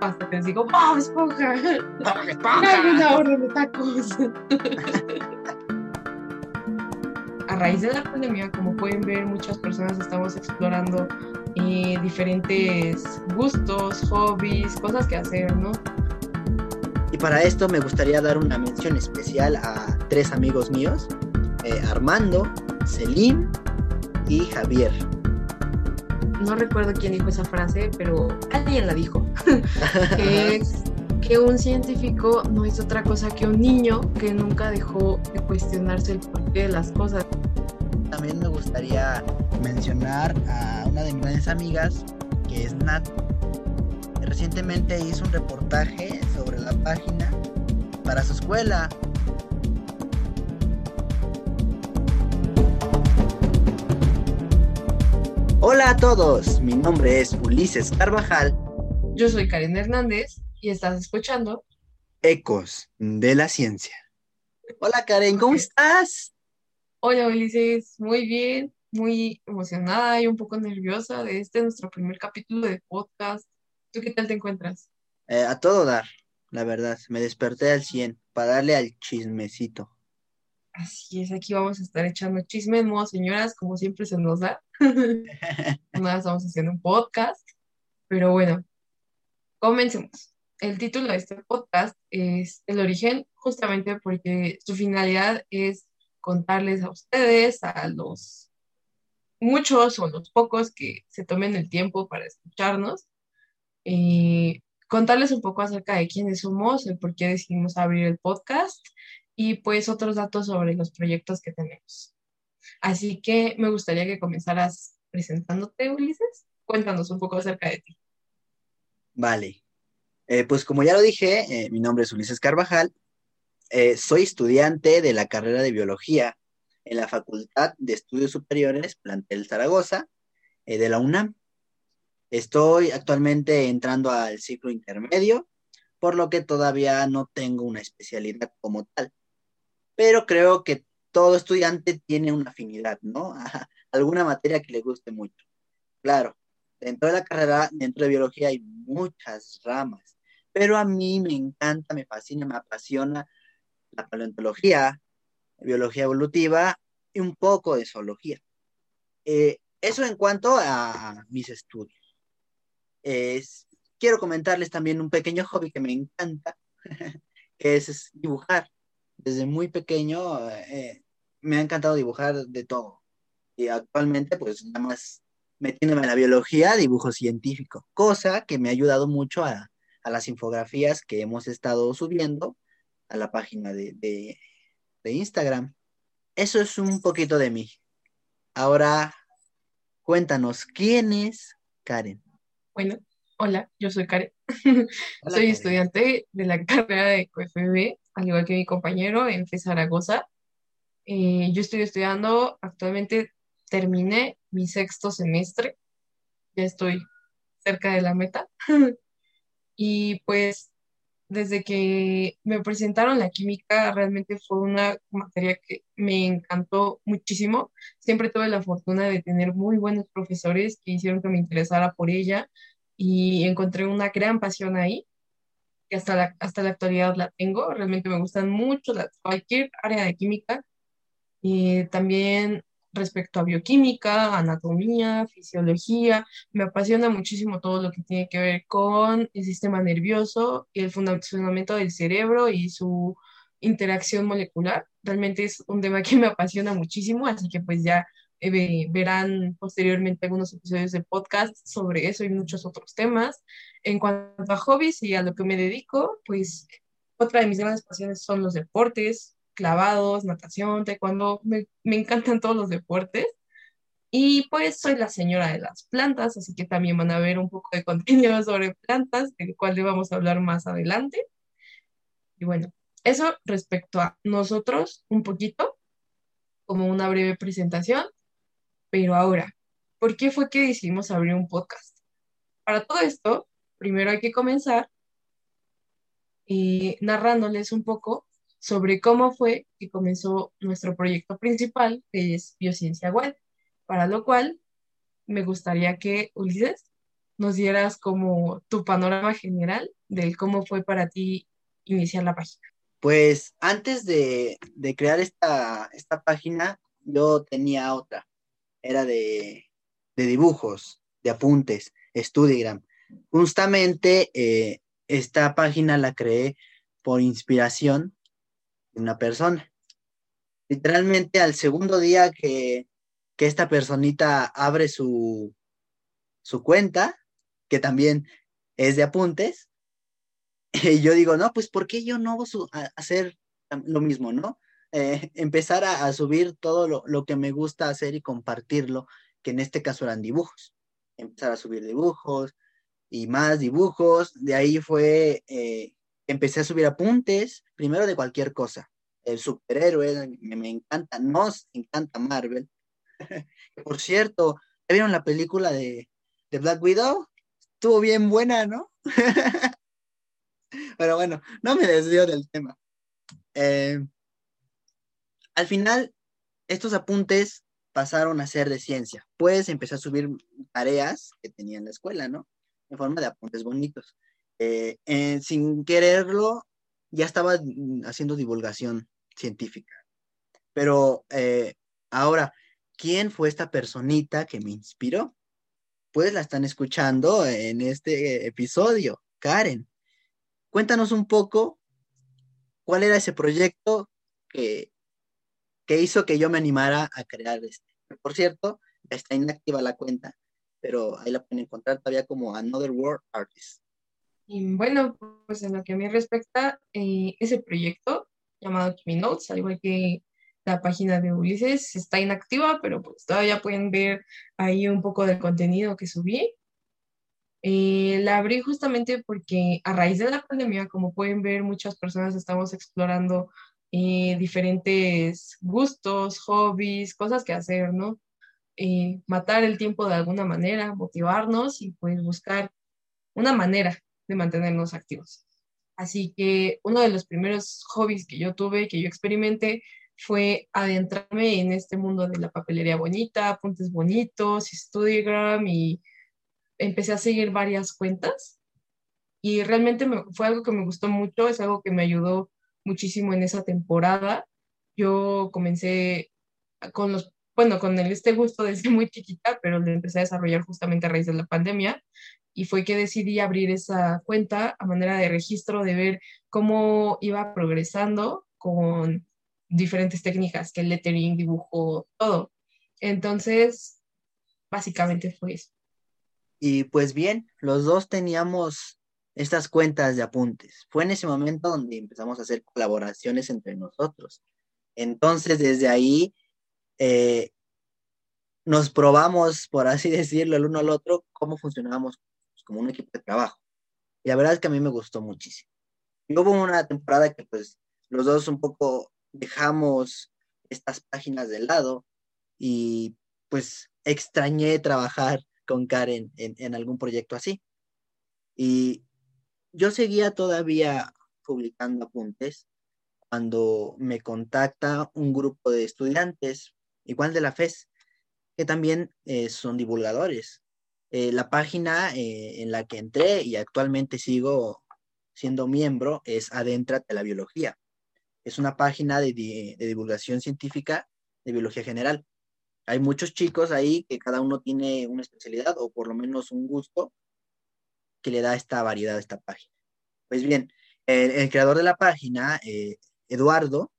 hasta que les digo, ¡Bob Esponja! ¡Bob ¡Dame una orden de tacos! A raíz de la pandemia, como pueden ver, muchas personas estamos explorando eh, diferentes gustos, hobbies, cosas que hacer, ¿no? Y para esto me gustaría dar una mención especial a tres amigos míos, eh, Armando, Selim y Javier. No recuerdo quién dijo esa frase, pero alguien la dijo. que es que un científico no es otra cosa que un niño que nunca dejó de cuestionarse el porqué de las cosas. También me gustaría mencionar a una de mis grandes amigas, que es Nat. Recientemente hizo un reportaje sobre la página para su escuela. Hola a todos, mi nombre es Ulises Carvajal. Yo soy Karen Hernández y estás escuchando Ecos de la Ciencia. Hola Karen, ¿cómo estás? Hola Ulises, muy bien, muy emocionada y un poco nerviosa de este nuestro primer capítulo de podcast. ¿Tú qué tal te encuentras? Eh, a todo dar, la verdad. Me desperté al 100 para darle al chismecito. Así es, aquí vamos a estar echando chisme modo señoras, como siempre se nos da. Nada, estamos haciendo un podcast. Pero bueno, comencemos. El título de este podcast es El origen, justamente porque su finalidad es contarles a ustedes, a los muchos o los pocos que se tomen el tiempo para escucharnos, contarles un poco acerca de quiénes somos, el por qué decidimos abrir el podcast y pues otros datos sobre los proyectos que tenemos. Así que me gustaría que comenzaras presentándote, Ulises. Cuéntanos un poco acerca de ti. Vale. Eh, pues como ya lo dije, eh, mi nombre es Ulises Carvajal. Eh, soy estudiante de la carrera de biología en la Facultad de Estudios Superiores Plantel Zaragoza de la UNAM. Estoy actualmente entrando al ciclo intermedio, por lo que todavía no tengo una especialidad como tal. Pero creo que todo estudiante tiene una afinidad, ¿no? alguna materia que le guste mucho. Claro, dentro de la carrera, dentro de biología hay muchas ramas, pero a mí me encanta, me fascina, me apasiona la paleontología, biología evolutiva y un poco de zoología. Eh, eso en cuanto a mis estudios quiero comentarles también un pequeño hobby que me encanta, que es, dibujar. Desde muy pequeño eh, me ha encantado dibujar de todo. Y actualmente, pues nada más metiéndome en la biología, dibujo científico, cosa que me ha ayudado mucho a, las infografías que hemos estado subiendo a la página de, de Instagram. Eso es un poquito de mí. Ahora, cuéntanos, ¿quién es Karen? Bueno, hola, yo soy Karen. soy estudiante de la carrera de QFB, al igual que mi compañero en FE Zaragoza. Eh, yo estoy estudiando, actualmente terminé mi sexto semestre, ya estoy cerca de la meta. y pues desde que me presentaron la química, realmente fue una materia que me encantó muchísimo. Siempre tuve la fortuna de tener muy buenos profesores que hicieron que me interesara por ella y encontré una gran pasión ahí, que hasta la, hasta la actualidad la tengo. Realmente me gustan mucho cualquier área de química. Y también respecto a bioquímica, anatomía, fisiología. Me apasiona muchísimo todo lo que tiene que ver con el sistema nervioso y el funcionamiento del cerebro y su interacción molecular. Realmente es un tema que me apasiona muchísimo, así que pues ya eh, verán posteriormente algunos episodios de podcast sobre eso y muchos otros temas. En cuanto a hobbies y a lo que me dedico, pues otra de mis grandes pasiones son los deportes, clavados, natación, taekwondo, me, me encantan todos los deportes. Y pues soy la señora de las plantas, así que también van a ver un poco de contenido sobre plantas, del cual le vamos a hablar más adelante. Y bueno, eso respecto a nosotros, un poquito, como una breve presentación. Pero ahora, ¿por qué fue que decidimos abrir un podcast? Para todo esto, primero hay que comenzar eh, narrándoles un poco sobre cómo fue que comenzó nuestro proyecto principal, que es Biociencia Web, para lo cual me gustaría que Ulises nos dieras como tu panorama general de cómo fue para ti iniciar la página. Pues antes de, crear esta, esta, página, yo tenía otra. Era de, dibujos, de apuntes, Studigram. Justamente eh, esta página la creé por inspiración una persona. Literalmente al segundo día que, esta personita abre su, su cuenta, que también es de apuntes, yo digo, no, pues ¿por qué yo no voy a hacer lo mismo, no? Eh, empezar a, subir todo lo, que me gusta hacer y compartirlo, que en este caso eran dibujos. Empezar a subir dibujos y más dibujos. De ahí fue, eh, empecé a subir apuntes, primero de cualquier cosa. El superhéroe, me, encanta, nos encanta Marvel. Por cierto, ¿vieron la película de, de Black Widow? Estuvo bien buena, ¿no? Pero bueno, no me desvío del tema. Eh, al final, estos apuntes pasaron a ser de ciencia. Pues empecé a subir tareas que tenía en la escuela, ¿no? En forma de apuntes bonitos. Eh, eh, sin quererlo, ya estaba haciendo divulgación científica. Pero ahora, ¿quién fue esta personita que me inspiró? Pues la están escuchando en este episodio, Karen. Cuéntanos un poco cuál era ese proyecto que, que hizo que yo me animara a crear este. Por cierto, está inactiva la cuenta, pero ahí la pueden encontrar todavía como Another World Artist. Y bueno, pues en lo que a mí respecta, eh, ese proyecto llamado Kimi Notes, al igual que la página de Ulises, está inactiva, pero pues todavía pueden ver ahí un poco del contenido que subí. Eh, la abrí justamente porque a raíz de la pandemia, como pueden ver, muchas personas estamos explorando eh, diferentes gustos, hobbies, cosas que hacer, ¿no? Eh, matar el tiempo de alguna manera, motivarnos y pues buscar una manera de mantenernos activos. Así que uno de los primeros hobbies que yo tuve, que yo experimenté, fue adentrarme en este mundo de la papelería bonita, apuntes bonitos, Studigram y empecé a seguir varias cuentas y realmente fue algo que me gustó mucho, es algo que me ayudó muchísimo en esa temporada. Yo comencé con los, bueno, con el, este gusto desde muy chiquita, pero lo empecé a desarrollar justamente a raíz de la pandemia y fue que decidí abrir esa cuenta a manera de registro, de ver cómo iba progresando con diferentes técnicas, que lettering, dibujo, todo. Entonces, básicamente fue eso. Y pues bien, los dos teníamos estas cuentas de apuntes. Fue en ese momento donde empezamos a hacer colaboraciones entre nosotros. Entonces, desde ahí eh, nos probamos, por así decirlo, el uno al otro, cómo funcionábamos como un equipo de trabajo. Y la verdad es que a mí me gustó muchísimo. Y hubo una temporada que pues los dos un poco dejamos estas páginas de lado y pues extrañé trabajar con Karen en, algún proyecto así. Y yo seguía todavía publicando apuntes cuando me contacta un grupo de estudiantes, igual de la FES, que también eh, son divulgadores. Eh, la página eh, en la que entré y actualmente sigo siendo miembro es Adéntrate la Biología. Es una página de divulgación científica de biología general hay muchos chicos ahí que cada uno tiene una especialidad o por lo menos un gusto que le da esta variedad a esta página. Pues bien, el, creador de la página, Eduardo,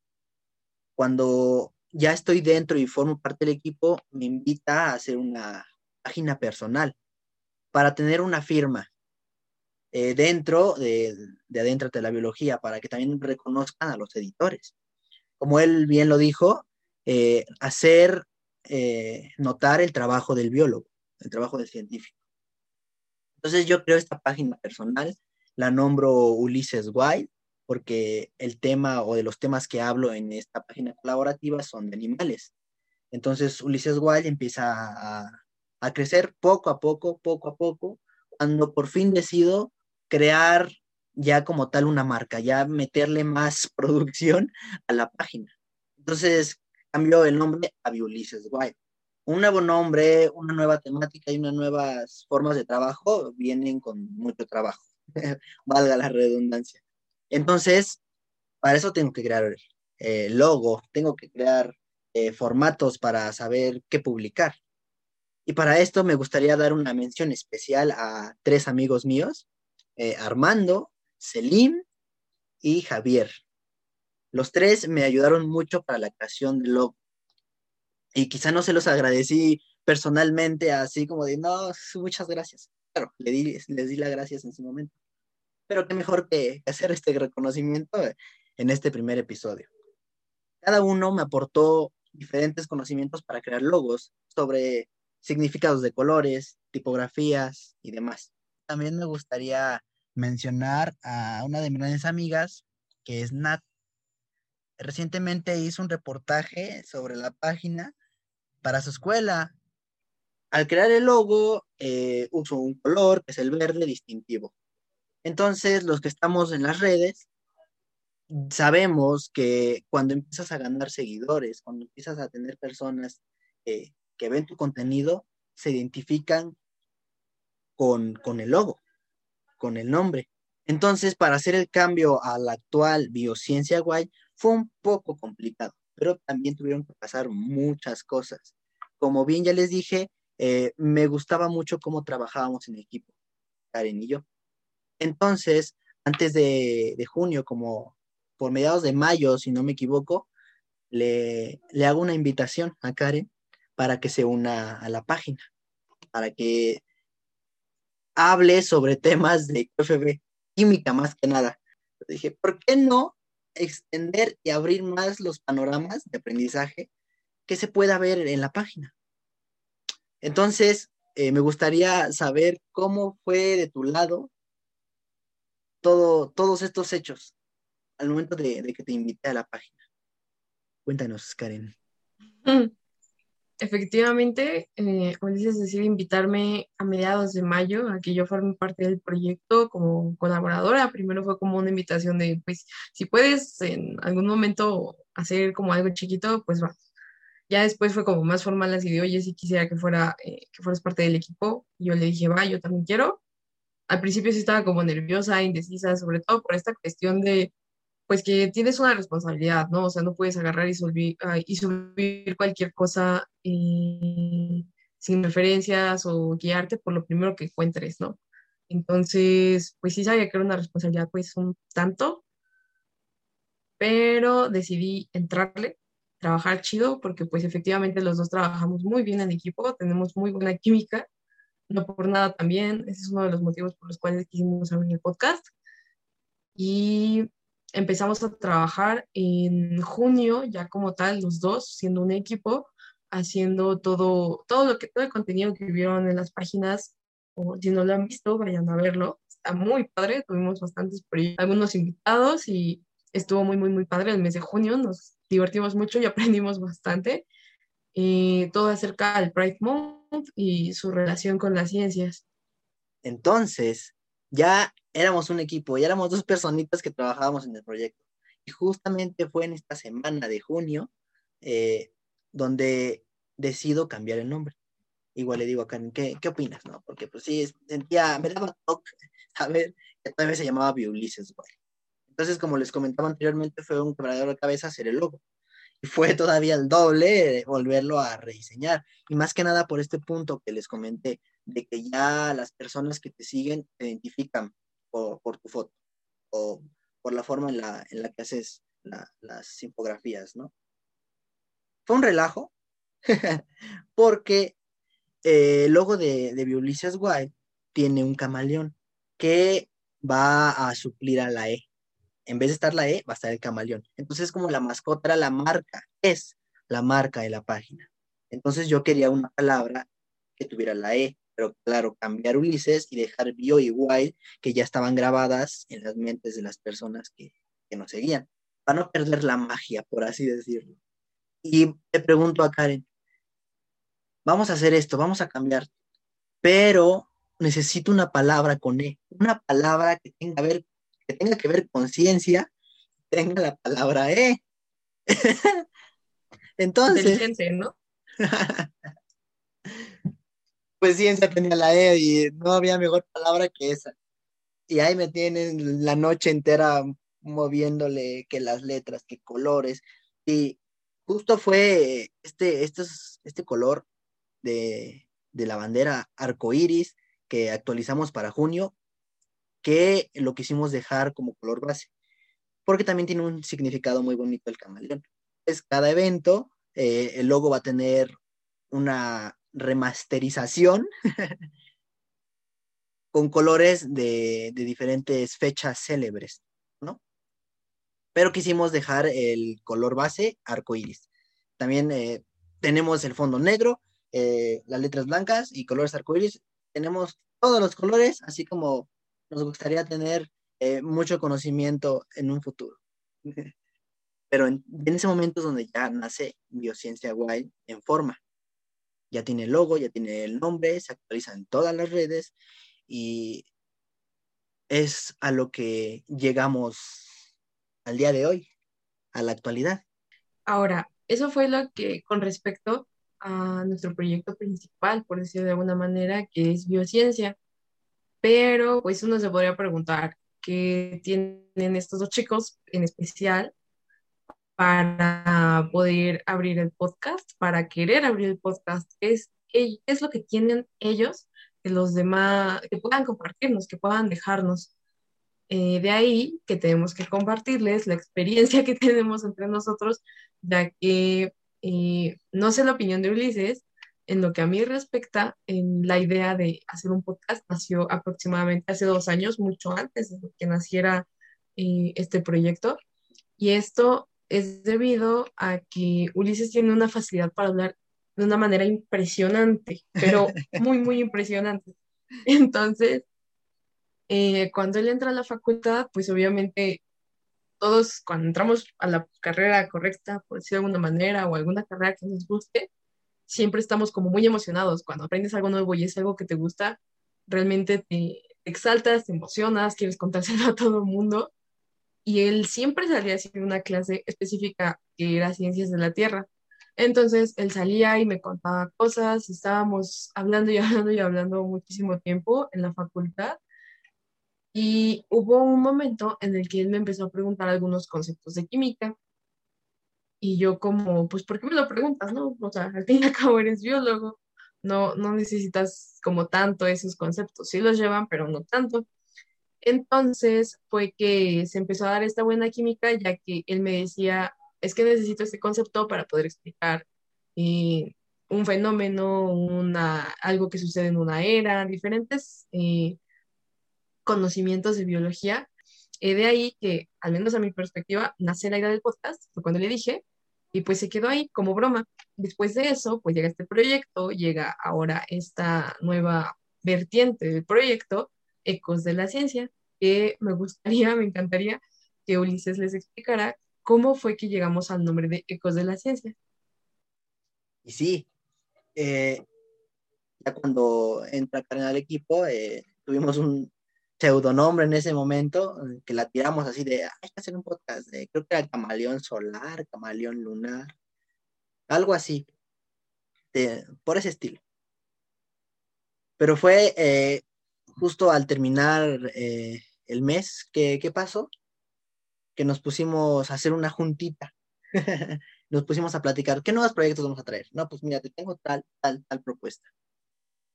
cuando ya estoy dentro y formo parte del equipo, me invita a hacer una página personal para tener una firma eh, dentro de, de adentro de la biología, para que también reconozcan a los editores. Como él bien lo dijo, eh, hacer eh, notar el trabajo del biólogo, el trabajo del científico. Entonces yo creo esta página personal, la nombro Ulises Wild, porque el tema o de los temas que hablo en esta página colaborativa son de animales. Entonces Ulises Wild empieza a, crecer poco a poco, poco a poco, cuando por fin decido crear ya como tal una marca, ya meterle más producción a la página. Entonces cambió el nombre a Ulysses White. un nuevo nombre, una nueva temática y unas nuevas formas de trabajo vienen con mucho trabajo, valga la redundancia. Entonces, para eso tengo que crear eh, logo, tengo que crear eh, formatos para saber qué publicar. Y para esto me gustaría dar una mención especial a tres amigos míos, eh, Armando, Selim y Javier. Los tres me ayudaron mucho para la creación del logo. Y quizá no se los agradecí personalmente, así como de, no, muchas gracias. Claro, les di, les di las gracias en su momento. Pero qué mejor que hacer este reconocimiento en este primer episodio. Cada uno me aportó diferentes conocimientos para crear logos sobre significados de colores, tipografías y demás. También me gustaría mencionar a una de mis grandes amigas, que es Nat. Recientemente hizo un reportaje sobre la página para su escuela. Al crear el logo, eh, usó un color, que es el verde distintivo. Entonces, los que estamos en las redes, sabemos que cuando empiezas a ganar seguidores, cuando empiezas a tener personas que ven tu contenido, se identifican con, con el logo, con el nombre. Entonces, para hacer el cambio a la actual biociencia guay fue un poco complicado, pero también tuvieron que pasar muchas cosas. Como bien ya les dije, eh, me gustaba mucho cómo trabajábamos en equipo, Karen y yo. Entonces, antes de, junio, como por mediados de mayo, si no me equivoco, le, le hago una invitación a Karen para que se una a la página, para que hable sobre temas de QFB, química más que nada. Dije, ¿por qué no extender y abrir más los panoramas de aprendizaje que se pueda ver en la página? Entonces, eh, me gustaría saber cómo fue de tu lado todo, todos estos hechos al momento de, que te invité a la página. Cuéntanos, Karen. Efectivamente, eh, dices, decir invitarme a mediados de mayo a que yo forme parte del proyecto como colaboradora. Primero fue como una invitación de, pues, si puedes en algún momento hacer como algo chiquito, pues va. Ya después fue como más formal así de, oye, si quisiera que fuera, eh, que fueras parte del equipo. Yo le dije, va, yo también quiero. Al principio sí estaba como nerviosa, indecisa, sobre todo por esta cuestión de, pues que tienes una responsabilidad, ¿no? O sea, no puedes agarrar y subir, y subir cualquier cosa eh, sin referencias o guiarte por lo primero que encuentres, ¿no? Entonces, pues sí sabía que era una responsabilidad, pues un tanto, pero decidí entrarle, trabajar chido, porque pues efectivamente los dos trabajamos muy bien en equipo, tenemos muy buena química, no por nada también, ese es uno de los motivos por los cuales quisimos abrir el podcast. Y empezamos a trabajar en junio, ya como tal, los dos, siendo un equipo, haciendo todo, todo lo que, todo el contenido que vieron en las páginas, o si no lo han visto, vayan a verlo. Está muy padre, tuvimos bastantes algunos invitados y estuvo muy, muy, muy padre el mes de junio, nos divertimos mucho y aprendimos bastante. Y todo acerca del Pride Month y su relación con las ciencias. Entonces, ya éramos un equipo, ya éramos dos personitas que trabajábamos en el proyecto. Y justamente fue en esta semana de junio eh, donde decido cambiar el nombre. Igual le digo a Karen, ¿qué, qué opinas? No? Porque pues sí, sentía, me daba toque saber que todavía se llamaba Biulises, güey. Entonces, como les comentaba anteriormente, fue un quebradero de cabeza hacer el logo. Fue todavía el doble volverlo a rediseñar. Y más que nada por este punto que les comenté, de que ya las personas que te siguen te identifican por, tu foto o por la forma en la, en la que haces las infografías, ¿no? Fue un relajo, porque eh, el logo de, de Ulysses White tiene un camaleón que va a suplir a la E. En vez de estar la E, va a estar el camaleón. Entonces, como la mascota la marca, es la marca de la página. Entonces, yo quería una palabra que tuviera la E pero claro, cambiar Ulises y dejar Bio y Wild, que ya estaban grabadas en las mentes de las personas que, que nos seguían, para no perder la magia, por así decirlo. Y te pregunto a Karen, vamos a hacer esto, vamos a cambiar, pero necesito una palabra con E, una palabra que tenga, ver, que, tenga que ver con ciencia, tenga la palabra E. Entonces... ¿no? pues ciencia tenía la E y no había mejor palabra que esa. Y ahí me tienen la noche entera moviéndole que las letras, que colores. Y justo fue este, este, este color de, de la bandera arcoíris que actualizamos para junio, que lo quisimos dejar como color base, porque también tiene un significado muy bonito el camaleón. Es cada evento, eh, el logo va a tener una remasterización con colores de, diferentes fechas célebres, ¿no? Pero quisimos dejar el color base arcoíris. También eh, tenemos el fondo negro, eh, las letras blancas y colores arcoíris. Tenemos todos los colores, así como nos gustaría tener eh, mucho conocimiento en un futuro. Pero en, ese momento es donde ya nace Biociencia Wild en forma. Ya tiene el logo, ya tiene el nombre, se actualiza en todas las redes y es a lo que llegamos al día de hoy, a la actualidad. Ahora, eso fue lo que con respecto a nuestro proyecto principal, por decirlo de alguna manera, que es biociencia. Pero pues uno se podría preguntar qué tienen estos dos chicos en especial para poder abrir el podcast, para querer abrir el podcast. es, qué es lo que tienen ellos que los demás, que puedan compartirnos, que puedan dejarnos. Eh, de ahí que tenemos que compartirles la experiencia que tenemos entre nosotros, ya que eh, no sé la opinión de Ulises, en lo que a mí respecta, en la idea de hacer un podcast nació aproximadamente hace dos años, mucho antes de que naciera eh, este proyecto. Y esto es debido a que Ulises tiene una facilidad para hablar de una manera impresionante, pero muy, muy impresionante. Entonces, eh, cuando él entra a la facultad, pues obviamente todos cuando entramos a la carrera correcta, por decirlo de alguna manera, o alguna carrera que nos guste, siempre estamos como muy emocionados. Cuando aprendes algo nuevo y es algo que te gusta, realmente te exaltas, te emocionas, quieres contárselo a todo el mundo. Y él siempre salía así una clase específica que era Ciencias de la Tierra. Entonces él salía y me contaba cosas, estábamos hablando y hablando y hablando muchísimo tiempo en la facultad. Y hubo un momento en el que él me empezó a preguntar algunos conceptos de química. Y yo como, pues, ¿por qué me lo preguntas, no? O sea, al fin y al cabo eres biólogo, no, no necesitas como tanto esos conceptos. Sí los llevan, pero no tanto. Entonces fue que se empezó a dar esta buena química, ya que él me decía, es que necesito este concepto para poder explicar eh, un fenómeno, una, algo que sucede en una era, diferentes eh, conocimientos de biología. Eh, de ahí que, al menos a mi perspectiva, nace la idea del podcast, fue cuando le dije, y pues se quedó ahí como broma. Después de eso, pues llega este proyecto, llega ahora esta nueva vertiente del proyecto, Ecos de la Ciencia, que me gustaría, me encantaría que Ulises les explicara cómo fue que llegamos al nombre de Ecos de la Ciencia. Y sí, eh, ya cuando entra Karen al equipo, eh, tuvimos un pseudonombre en ese momento, que la tiramos así de, hay que hacer un podcast, de, creo que era Camaleón Solar, Camaleón Lunar, algo así, por ese estilo. Pero fue eh, justo al terminar el mes, ¿qué, ¿qué pasó? que nos pusimos a hacer una juntita. nos pusimos a platicar, ¿qué nuevos proyectos vamos a traer? No, pues mira, te tengo tal, tal, tal propuesta.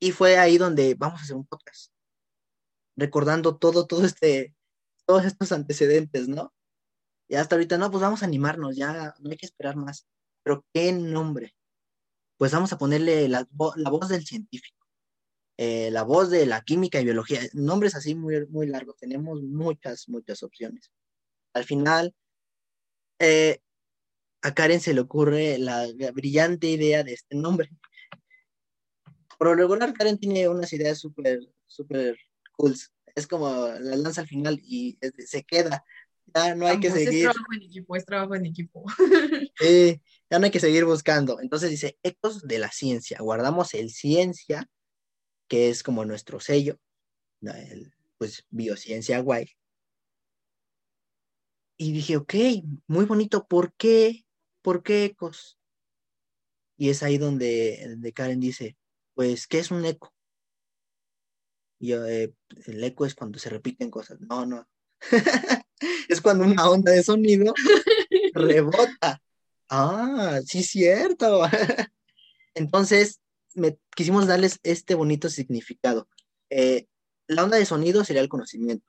Y fue ahí donde vamos a hacer un podcast, recordando todo, todo este, todos estos antecedentes, ¿no? Y hasta ahorita, no, pues vamos a animarnos, ya no hay que esperar más. Pero ¿qué nombre? Pues vamos a ponerle la, la voz del científico, eh, la voz de la química y biología, nombres así muy, muy largos, tenemos muchas, muchas opciones. Al final, eh, a Karen se le ocurre la, brillante idea de este nombre. Por lo regular, Karen tiene unas ideas súper, súper Es como la lanza al final y se queda. Ya no hay que seguir. Es trabajo en equipo, es trabajo en equipo. ya no hay que seguir buscando. Entonces dice, ecos de la ciencia. Guardamos el ciencia, que es como nuestro sello, pues biociencia guay. Y dije, ok, muy bonito, ¿por qué? ¿Por qué ecos? Y es ahí donde, Karen dice, pues, ¿qué es un eco? Eh, el eco es cuando se repiten cosas. No, no. es cuando una onda de sonido rebota. Ah, sí, cierto. Entonces, quisimos darles este bonito significado. Eh, la onda de sonido sería el conocimiento.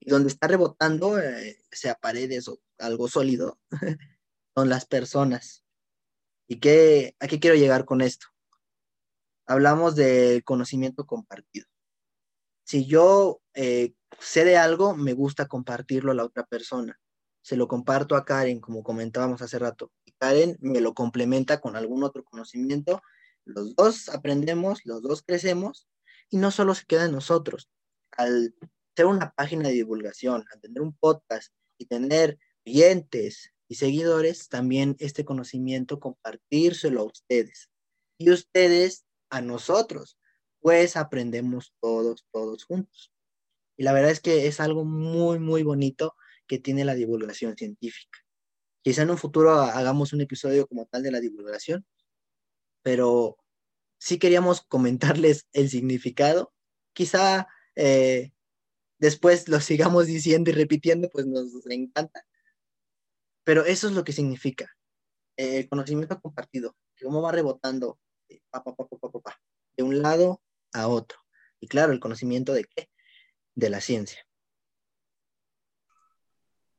Y donde está rebotando, eh, sea paredes o algo sólido, son las personas. ¿Y qué, a qué quiero llegar con esto? Hablamos del conocimiento compartido. Si yo eh, sé de algo, me gusta compartirlo a la otra persona. Se lo comparto a Karen, como comentábamos hace rato. Karen me lo complementa con algún otro conocimiento. Los dos aprendemos, los dos crecemos y no solo se queda en nosotros. Al ser una página de divulgación, al tener un podcast y tener oyentes y seguidores, también este conocimiento compartírselo a ustedes y ustedes a nosotros, pues aprendemos todos, todos juntos. Y la verdad es que es algo muy, muy bonito que tiene la divulgación científica. Quizá en un futuro hagamos un episodio como tal de la divulgación, pero sí queríamos comentarles el significado. Quizá eh, después lo sigamos diciendo y repitiendo, pues nos encanta. Pero eso es lo que significa el conocimiento compartido, que cómo va rebotando eh, de un lado a otro. Y claro, el conocimiento de qué? De la ciencia.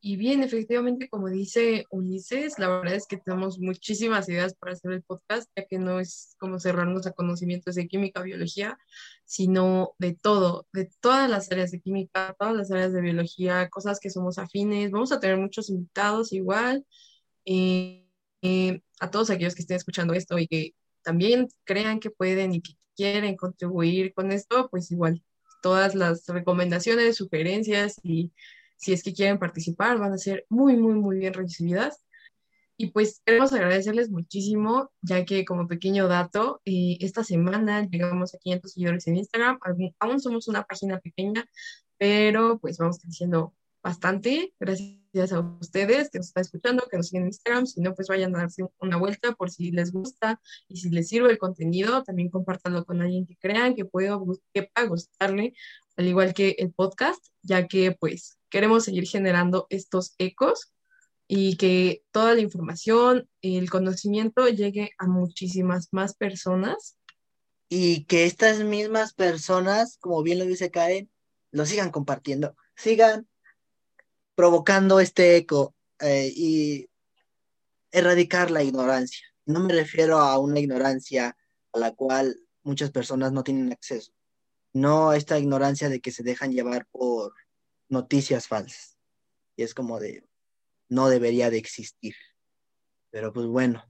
Y bien, efectivamente, como dice Ulises, la verdad es que tenemos muchísimas ideas para hacer el podcast, ya que no es como cerrarnos a conocimientos de química, biología, sino de todo, de todas las áreas de química, todas las áreas de biología, cosas que somos afines. Vamos a tener muchos invitados igual. Eh, eh, a todos aquellos que estén escuchando esto y que también crean que pueden y que quieren contribuir con esto, pues igual, todas las recomendaciones, sugerencias y si es que quieren participar, van a ser muy, muy, muy bien recibidas. Y pues queremos agradecerles muchísimo, ya que como pequeño dato, eh, esta semana llegamos a 500 seguidores en Instagram. Aún somos una página pequeña, pero pues vamos creciendo bastante. Gracias a ustedes que nos están escuchando, que nos siguen en Instagram. Si no, pues vayan a darse una vuelta por si les gusta y si les sirve el contenido. También compártanlo con alguien que crean que, pueda, que gustarle, al igual que el podcast, ya que pues queremos seguir generando estos ecos y que toda la información, el conocimiento llegue a muchísimas más personas. Y que estas mismas personas, como bien lo dice Karen, lo sigan compartiendo, sigan provocando este eco eh, y erradicar la ignorancia. No me refiero a una ignorancia a la cual muchas personas no tienen acceso, no esta ignorancia de que se dejan llevar por noticias falsas. Y es como de, no debería de existir. Pero pues bueno,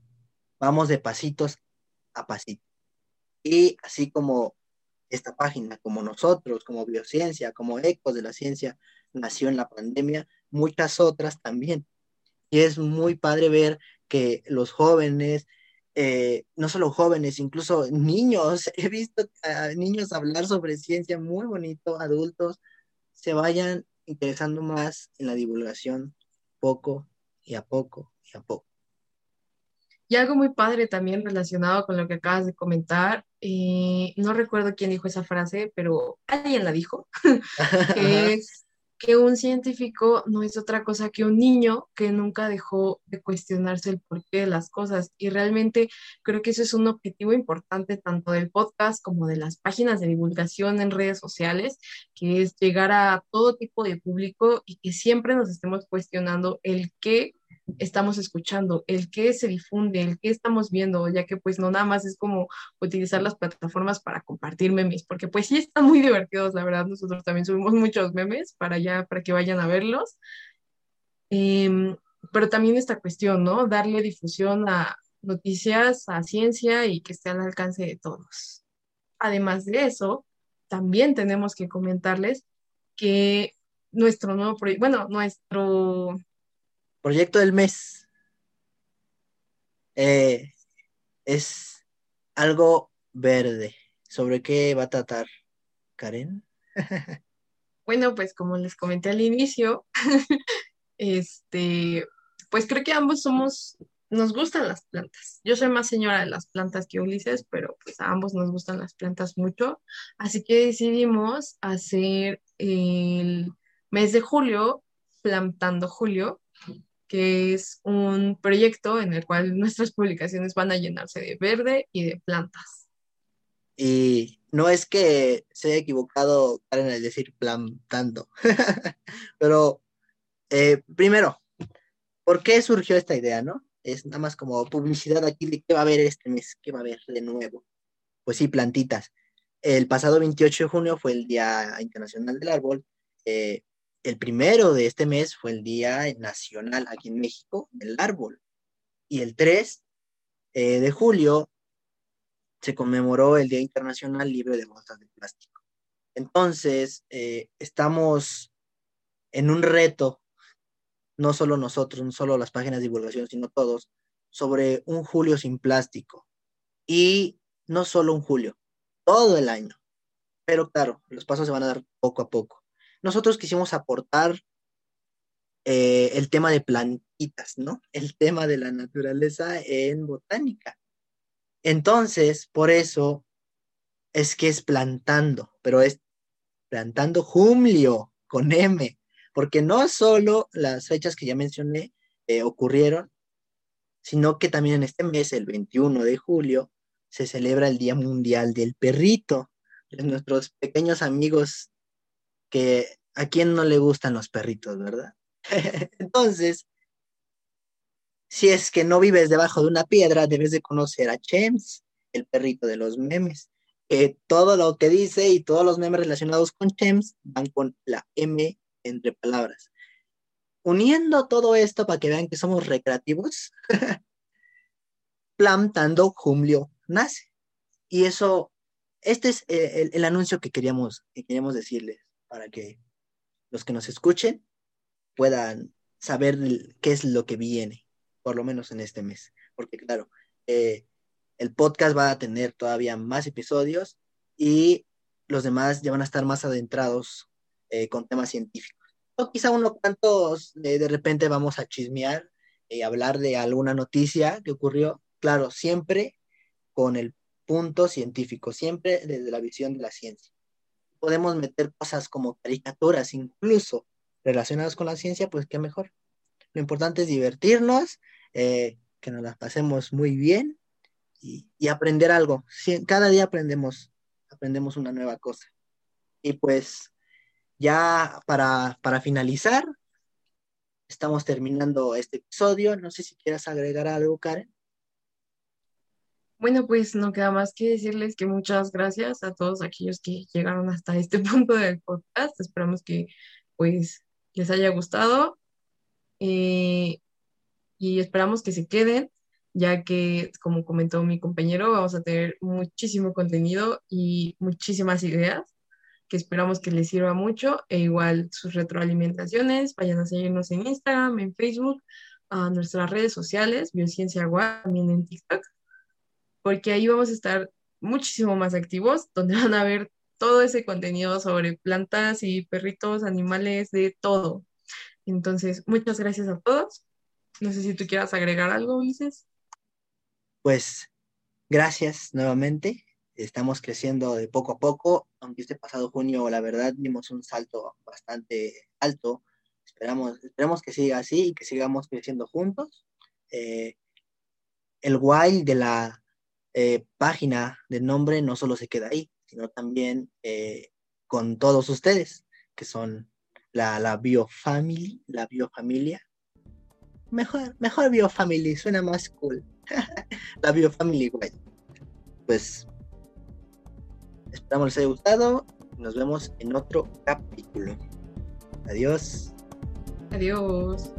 vamos de pasitos a pasitos. Y así como esta página, como nosotros, como Biociencia, como Ecos de la Ciencia, nació en la pandemia, muchas otras también. Y es muy padre ver que los jóvenes, eh, no solo jóvenes, incluso niños, he visto a niños hablar sobre ciencia muy bonito, adultos, se vayan interesando más en la divulgación poco y a poco y a poco. Y algo muy padre también relacionado con lo que acabas de comentar, eh, no recuerdo quién dijo esa frase, pero alguien la dijo, que es que un científico no es otra cosa que un niño que nunca dejó de cuestionarse el porqué de las cosas. Y realmente creo que eso es un objetivo importante tanto del podcast como de las páginas de divulgación en redes sociales, que es llegar a todo tipo de público y que siempre nos estemos cuestionando el qué estamos escuchando, el qué se difunde, el qué estamos viendo, ya que pues no nada más es como utilizar las plataformas para compartir memes, porque pues sí están muy divertidos, la verdad, nosotros también subimos muchos memes para allá, para que vayan a verlos. Em, pero también esta cuestión, ¿no? Darle difusión a noticias, a ciencia y que esté al alcance de todos. Además de eso, también tenemos que comentarles que nuestro nuevo proyecto, bueno, nuestro Proyecto del mes. Eh, es algo verde. ¿Sobre qué va a tratar, Karen? bueno, pues como les comenté al inicio, este, pues creo que ambos somos nos gustan las plantas. Yo soy más señora de las plantas que Ulises, pero pues a ambos nos gustan las plantas mucho. Así que decidimos hacer el mes de julio, Plantando Julio, que es un proyecto en el cual nuestras publicaciones van a llenarse de verde y de plantas. Y no es que se haya equivocado Karen al decir plantando, pero eh, primero, ¿por qué surgió esta idea, no? Es nada más como publicidad aquí de qué va a haber este mes, qué va a haber de nuevo. Pues sí, plantitas. El pasado 28 de junio fue el Día Internacional del Árbol. Eh, el primero de este mes fue el Día Nacional aquí en México del Árbol. Y el 3 eh, de julio se conmemoró el Día Internacional Libre de Bolsas de Plástico. Entonces, eh, estamos en un reto, no solo nosotros, no solo las páginas de divulgación, sino todos, sobre un julio sin plástico. Y no solo un julio, todo el año. Pero claro, los pasos se van a dar poco a poco nosotros quisimos aportar eh, el tema de plantitas, ¿no? El tema de la naturaleza en botánica. Entonces, por eso es que es plantando, pero es plantando Julio con M, porque no solo las fechas que ya mencioné eh, ocurrieron, sino que también en este mes, el 21 de julio, se celebra el Día Mundial del Perrito. Nuestros pequeños amigos que a quién no le gustan los perritos, ¿verdad? Entonces, si es que no vives debajo de una piedra, debes de conocer a Chems, el perrito de los memes. Que todo lo que dice y todos los memes relacionados con Chems van con la M entre palabras. Uniendo todo esto para que vean que somos recreativos, plantando Julio nace. Y eso, este es el, el anuncio que queríamos, que queríamos decirles para que los que nos escuchen puedan saber qué es lo que viene, por lo menos en este mes. Porque claro, eh, el podcast va a tener todavía más episodios y los demás ya van a estar más adentrados eh, con temas científicos. O quizá uno cuantos eh, de repente vamos a chismear y hablar de alguna noticia que ocurrió, claro, siempre con el punto científico, siempre desde la visión de la ciencia podemos meter cosas como caricaturas incluso relacionadas con la ciencia, pues qué mejor. Lo importante es divertirnos, eh, que nos las pasemos muy bien y, aprender algo. cada día aprendemos, aprendemos una nueva cosa. Y pues ya para, para finalizar, estamos terminando este episodio. No sé si quieras agregar algo, Karen. Bueno, pues no queda más que decirles que muchas gracias a todos aquellos que llegaron hasta este punto del podcast. Esperamos que pues les haya gustado eh, y esperamos que se queden, ya que como comentó mi compañero, vamos a tener muchísimo contenido y muchísimas ideas que esperamos que les sirva mucho e igual sus retroalimentaciones, vayan a seguirnos en Instagram, en Facebook, a nuestras redes sociales, Biociencia Agua, también en TikTok porque ahí vamos a estar muchísimo más activos, donde van a ver todo ese contenido sobre plantas y perritos, animales, de todo. Entonces, muchas gracias a todos. No sé si tú quieras agregar algo, Ulises. Pues gracias nuevamente. Estamos creciendo de poco a poco, aunque este pasado junio, la verdad, dimos un salto bastante alto. Esperamos, que siga así y que sigamos creciendo juntos. Eh, el guay de la eh, página de nombre no solo se queda ahí, sino también eh, con todos ustedes, que son la, la biofamily, la biofamilia. Mejor, mejor biofamily, suena más cool. la biofamily, güey. Pues esperamos les haya gustado. Nos vemos en otro capítulo. Adiós. Adiós.